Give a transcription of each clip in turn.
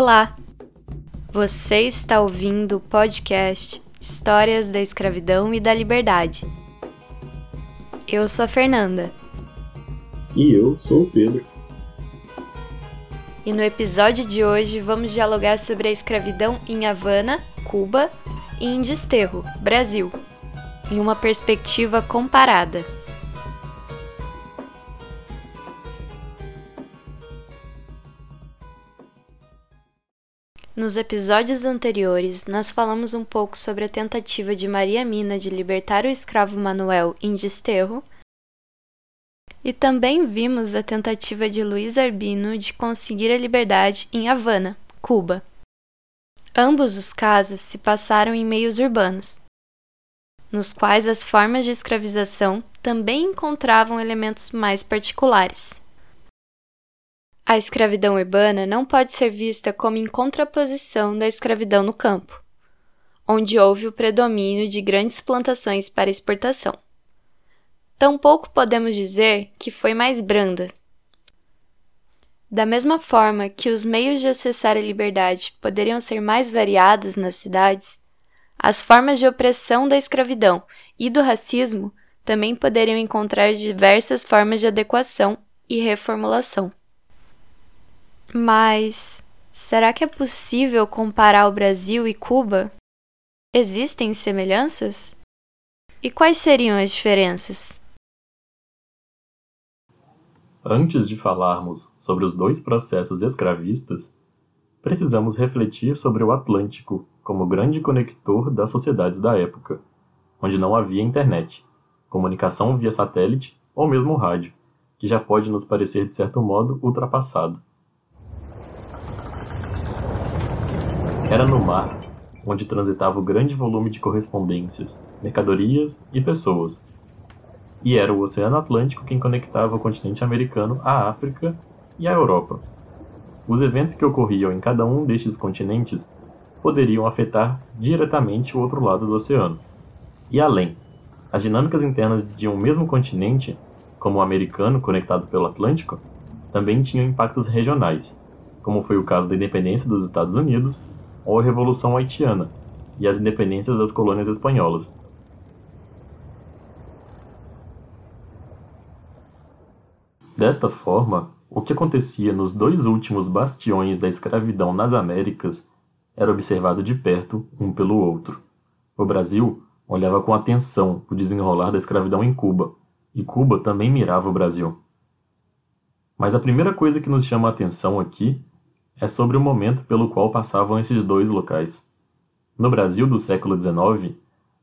Olá! Você está ouvindo o podcast Histórias da Escravidão e da Liberdade. Eu sou a Fernanda. E eu sou o Pedro. E no episódio de hoje vamos dialogar sobre a escravidão em Havana, Cuba, e em Desterro, Brasil, em uma perspectiva comparada. Nos episódios anteriores, nós falamos um pouco sobre a tentativa de Maria Mina de libertar o escravo Manuel em Desterro, e também vimos a tentativa de Luiz Arbino de conseguir a liberdade em Havana, Cuba. Ambos os casos se passaram em meios urbanos, nos quais as formas de escravização também encontravam elementos mais particulares. A escravidão urbana não pode ser vista como em contraposição da escravidão no campo, onde houve o predomínio de grandes plantações para exportação. Tampouco podemos dizer que foi mais branda. Da mesma forma que os meios de acessar a liberdade poderiam ser mais variados nas cidades, as formas de opressão da escravidão e do racismo também poderiam encontrar diversas formas de adequação e reformulação. Mas será que é possível comparar o Brasil e Cuba? Existem semelhanças? E quais seriam as diferenças? Antes de falarmos sobre os dois processos escravistas, precisamos refletir sobre o Atlântico como grande conector das sociedades da época, onde não havia internet, comunicação via satélite ou mesmo rádio, que já pode nos parecer de certo modo ultrapassado. Era no mar onde transitava o grande volume de correspondências, mercadorias e pessoas. E era o Oceano Atlântico quem conectava o continente americano à África e à Europa. Os eventos que ocorriam em cada um destes continentes poderiam afetar diretamente o outro lado do oceano. E além, as dinâmicas internas de um mesmo continente, como o americano conectado pelo Atlântico, também tinham impactos regionais, como foi o caso da independência dos Estados Unidos ou a Revolução Haitiana e as independências das colônias espanholas. Desta forma, o que acontecia nos dois últimos bastiões da escravidão nas Américas era observado de perto um pelo outro. O Brasil olhava com atenção o desenrolar da escravidão em Cuba, e Cuba também mirava o Brasil. Mas a primeira coisa que nos chama a atenção aqui é sobre o momento pelo qual passavam esses dois locais. No Brasil do século XIX,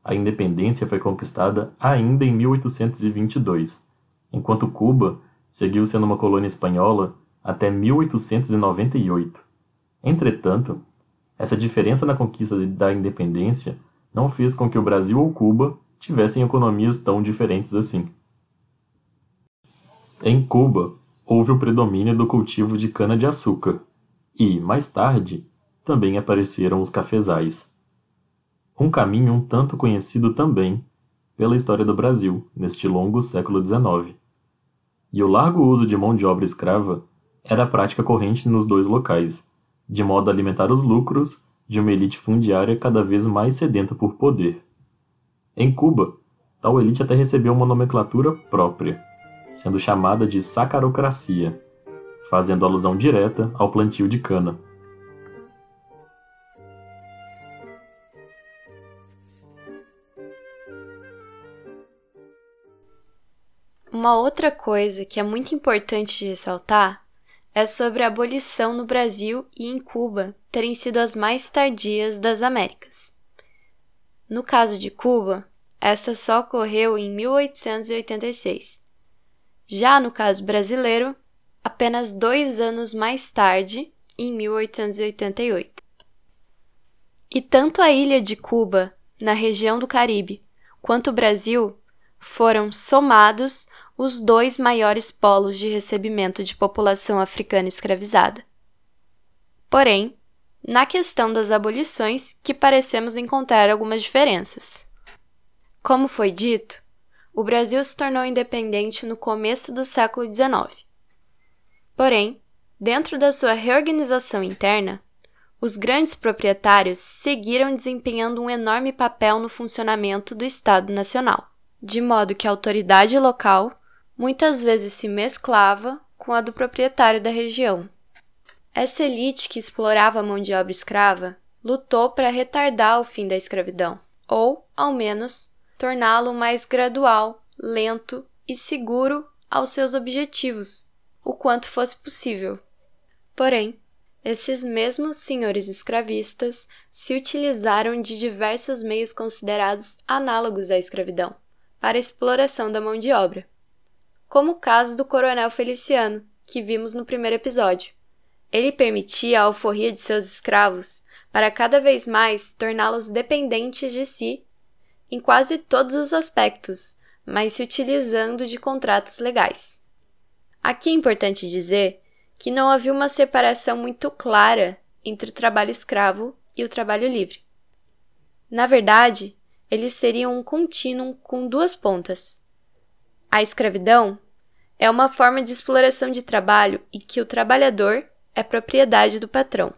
a independência foi conquistada ainda em 1822, enquanto Cuba seguiu sendo uma colônia espanhola até 1898. Entretanto, essa diferença na conquista da independência não fez com que o Brasil ou Cuba tivessem economias tão diferentes assim. Em Cuba, houve o predomínio do cultivo de cana-de-açúcar, e, mais tarde, também apareceram os cafezais. Um caminho um tanto conhecido também pela história do Brasil neste longo século XIX. E o largo uso de mão de obra escrava era a prática corrente nos dois locais, de modo a alimentar os lucros de uma elite fundiária cada vez mais sedenta por poder. Em Cuba, tal elite até recebeu uma nomenclatura própria, sendo chamada de sacarocracia fazendo alusão direta ao plantio de cana. Uma outra coisa que é muito importante de ressaltar é sobre a abolição no Brasil e em Cuba terem sido as mais tardias das Américas. No caso de Cuba, esta só ocorreu em 1886. Já no caso brasileiro, apenas dois anos mais tarde, em 1888. E tanto a ilha de Cuba, na região do Caribe, quanto o Brasil foram somados os dois maiores polos de recebimento de população africana escravizada. Porém, na questão das abolições que parecemos encontrar algumas diferenças. Como foi dito, o Brasil se tornou independente no começo do século XIX Porém, dentro da sua reorganização interna, os grandes proprietários seguiram desempenhando um enorme papel no funcionamento do Estado Nacional, de modo que a autoridade local muitas vezes se mesclava com a do proprietário da região. Essa elite que explorava a mão de obra escrava lutou para retardar o fim da escravidão, ou, ao menos, torná-lo mais gradual, lento e seguro aos seus objetivos, o quanto fosse possível. Porém, esses mesmos senhores escravistas se utilizaram de diversos meios considerados análogos à escravidão para a exploração da mão de obra, como o caso do coronel Feliciano, que vimos no primeiro episódio. Ele permitia a alforria de seus escravos para cada vez mais torná-los dependentes de si em quase todos os aspectos, mas se utilizando de contratos legais. Aqui é importante dizer que não havia uma separação muito clara entre o trabalho escravo e o trabalho livre. Na verdade, eles seriam um contínuo com duas pontas. A escravidão é uma forma de exploração de trabalho e que o trabalhador é propriedade do patrão.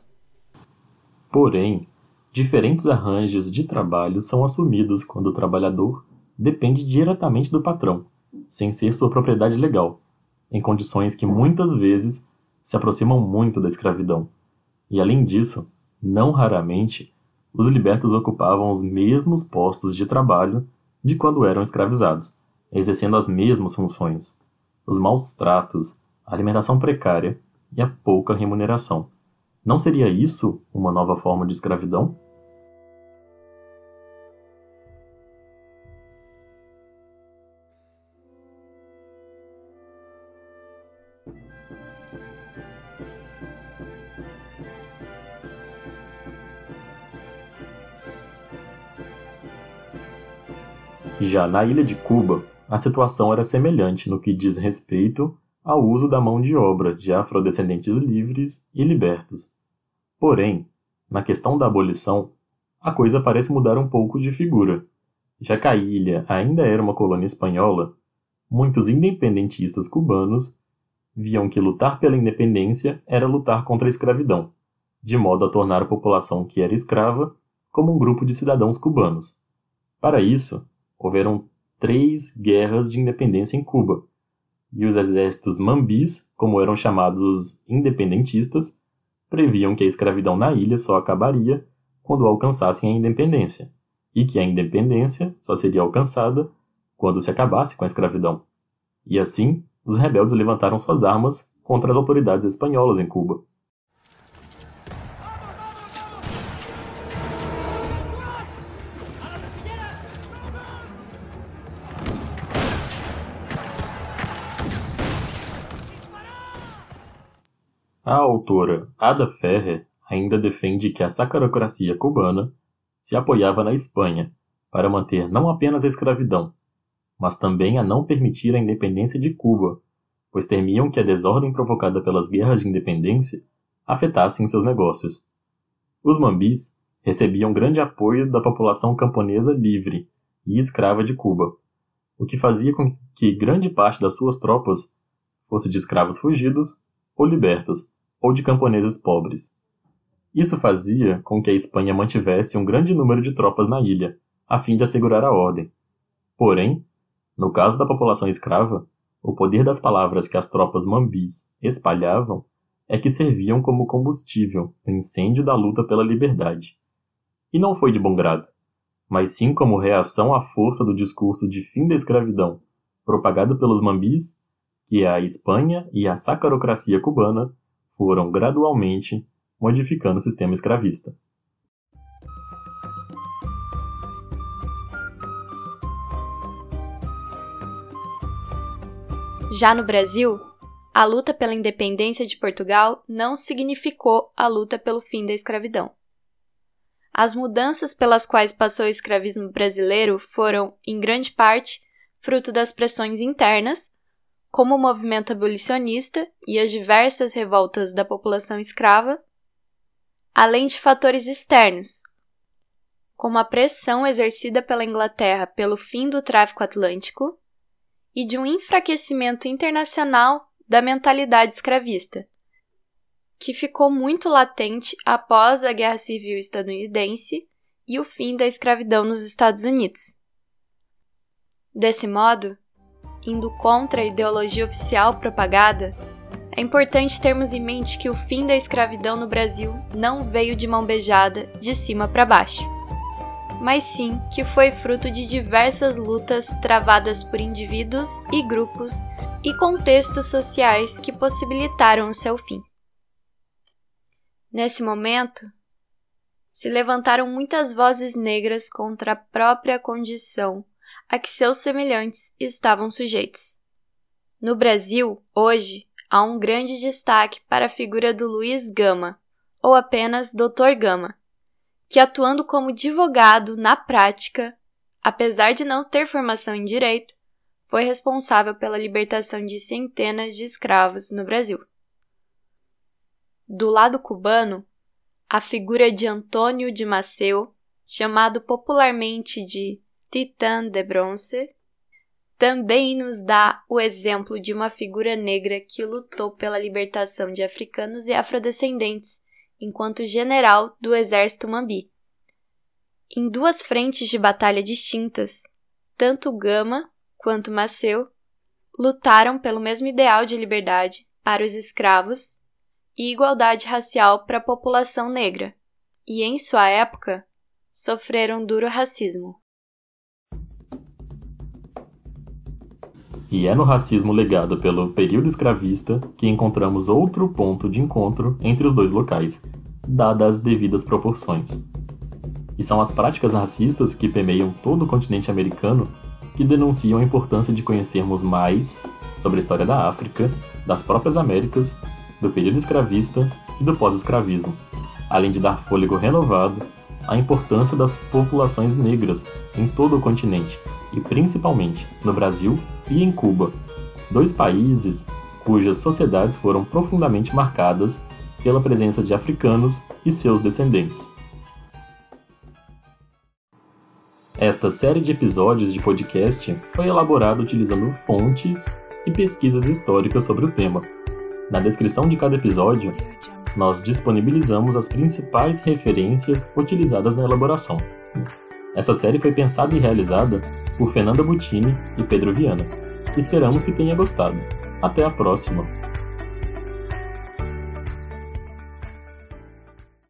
Porém, diferentes arranjos de trabalho são assumidos quando o trabalhador depende diretamente do patrão, sem ser sua propriedade legal, em condições que muitas vezes se aproximam muito da escravidão. E além disso, não raramente, os libertos ocupavam os mesmos postos de trabalho de quando eram escravizados, exercendo as mesmas funções. Os maus tratos, a alimentação precária e a pouca remuneração. Não seria isso uma nova forma de escravidão? Já na ilha de Cuba, a situação era semelhante no que diz respeito ao uso da mão de obra de afrodescendentes livres e libertos. Porém, na questão da abolição, a coisa parece mudar um pouco de figura. Já que a ilha ainda era uma colônia espanhola, muitos independentistas cubanos viam que lutar pela independência era lutar contra a escravidão, de modo a tornar a população que era escrava como um grupo de cidadãos cubanos. Para isso, houveram três guerras de independência em Cuba, e os exércitos mambis, como eram chamados os independentistas, previam que a escravidão na ilha só acabaria quando alcançassem a independência, e que a independência só seria alcançada quando se acabasse com a escravidão. E assim, os rebeldes levantaram suas armas contra as autoridades espanholas em Cuba. A autora Ada Ferrer ainda defende que a sacarocracia cubana se apoiava na Espanha para manter não apenas a escravidão, mas também a não permitir a independência de Cuba, pois temiam que a desordem provocada pelas guerras de independência afetasse seus negócios. Os mambis recebiam grande apoio da população camponesa livre e escrava de Cuba, o que fazia com que grande parte das suas tropas fosse de escravos fugidos ou libertos, ou de camponeses pobres. Isso fazia com que a Espanha mantivesse um grande número de tropas na ilha, a fim de assegurar a ordem. Porém, no caso da população escrava, o poder das palavras que as tropas mambis espalhavam é que serviam como combustível no incêndio da luta pela liberdade. E não foi de bom grado, mas sim como reação à força do discurso de fim da escravidão, propagado pelos mambis, que a Espanha e a sacarocracia cubana foram gradualmente modificando o sistema escravista. Já no Brasil, a luta pela independência de Portugal não significou a luta pelo fim da escravidão. As mudanças pelas quais passou o escravismo brasileiro foram, em grande parte, fruto das pressões internas como o movimento abolicionista e as diversas revoltas da população escrava, além de fatores externos, como a pressão exercida pela Inglaterra pelo fim do tráfico atlântico e de um enfraquecimento internacional da mentalidade escravista, que ficou muito latente após a Guerra Civil Estadunidense e o fim da escravidão nos Estados Unidos. Desse modo, indo contra a ideologia oficial propagada, é importante termos em mente que o fim da escravidão no Brasil não veio de mão beijada de cima para baixo, mas sim que foi fruto de diversas lutas travadas por indivíduos e grupos e contextos sociais que possibilitaram o seu fim. Nesse momento, se levantaram muitas vozes negras contra a própria condição a que seus semelhantes estavam sujeitos. No Brasil, hoje, há um grande destaque para a figura do Luiz Gama, ou apenas Dr. Gama, que atuando como advogado na prática, apesar de não ter formação em direito, foi responsável pela libertação de centenas de escravos no Brasil. Do lado cubano, a figura de Antônio de Maceu, chamado popularmente de Titã de Bronze, também nos dá o exemplo de uma figura negra que lutou pela libertação de africanos e afrodescendentes enquanto general do exército Mambi. Em duas frentes de batalha distintas, tanto Gama quanto Maceu lutaram pelo mesmo ideal de liberdade para os escravos e igualdade racial para a população negra, e em sua época sofreram duro racismo. E é no racismo legado pelo período escravista que encontramos outro ponto de encontro entre os dois locais, dadas as devidas proporções. E são as práticas racistas que permeiam todo o continente americano que denunciam a importância de conhecermos mais sobre a história da África, das próprias Américas, do período escravista e do pós-escravismo, além de dar fôlego renovado à importância das populações negras em todo o continente e principalmente no Brasil e em Cuba, dois países cujas sociedades foram profundamente marcadas pela presença de africanos e seus descendentes. Esta série de episódios de podcast foi elaborada utilizando fontes e pesquisas históricas sobre o tema. Na descrição de cada episódio, nós disponibilizamos as principais referências utilizadas na elaboração. Essa série foi pensada e realizada por Fernanda Butini e Pedro Viana. Esperamos que tenha gostado. Até a próxima!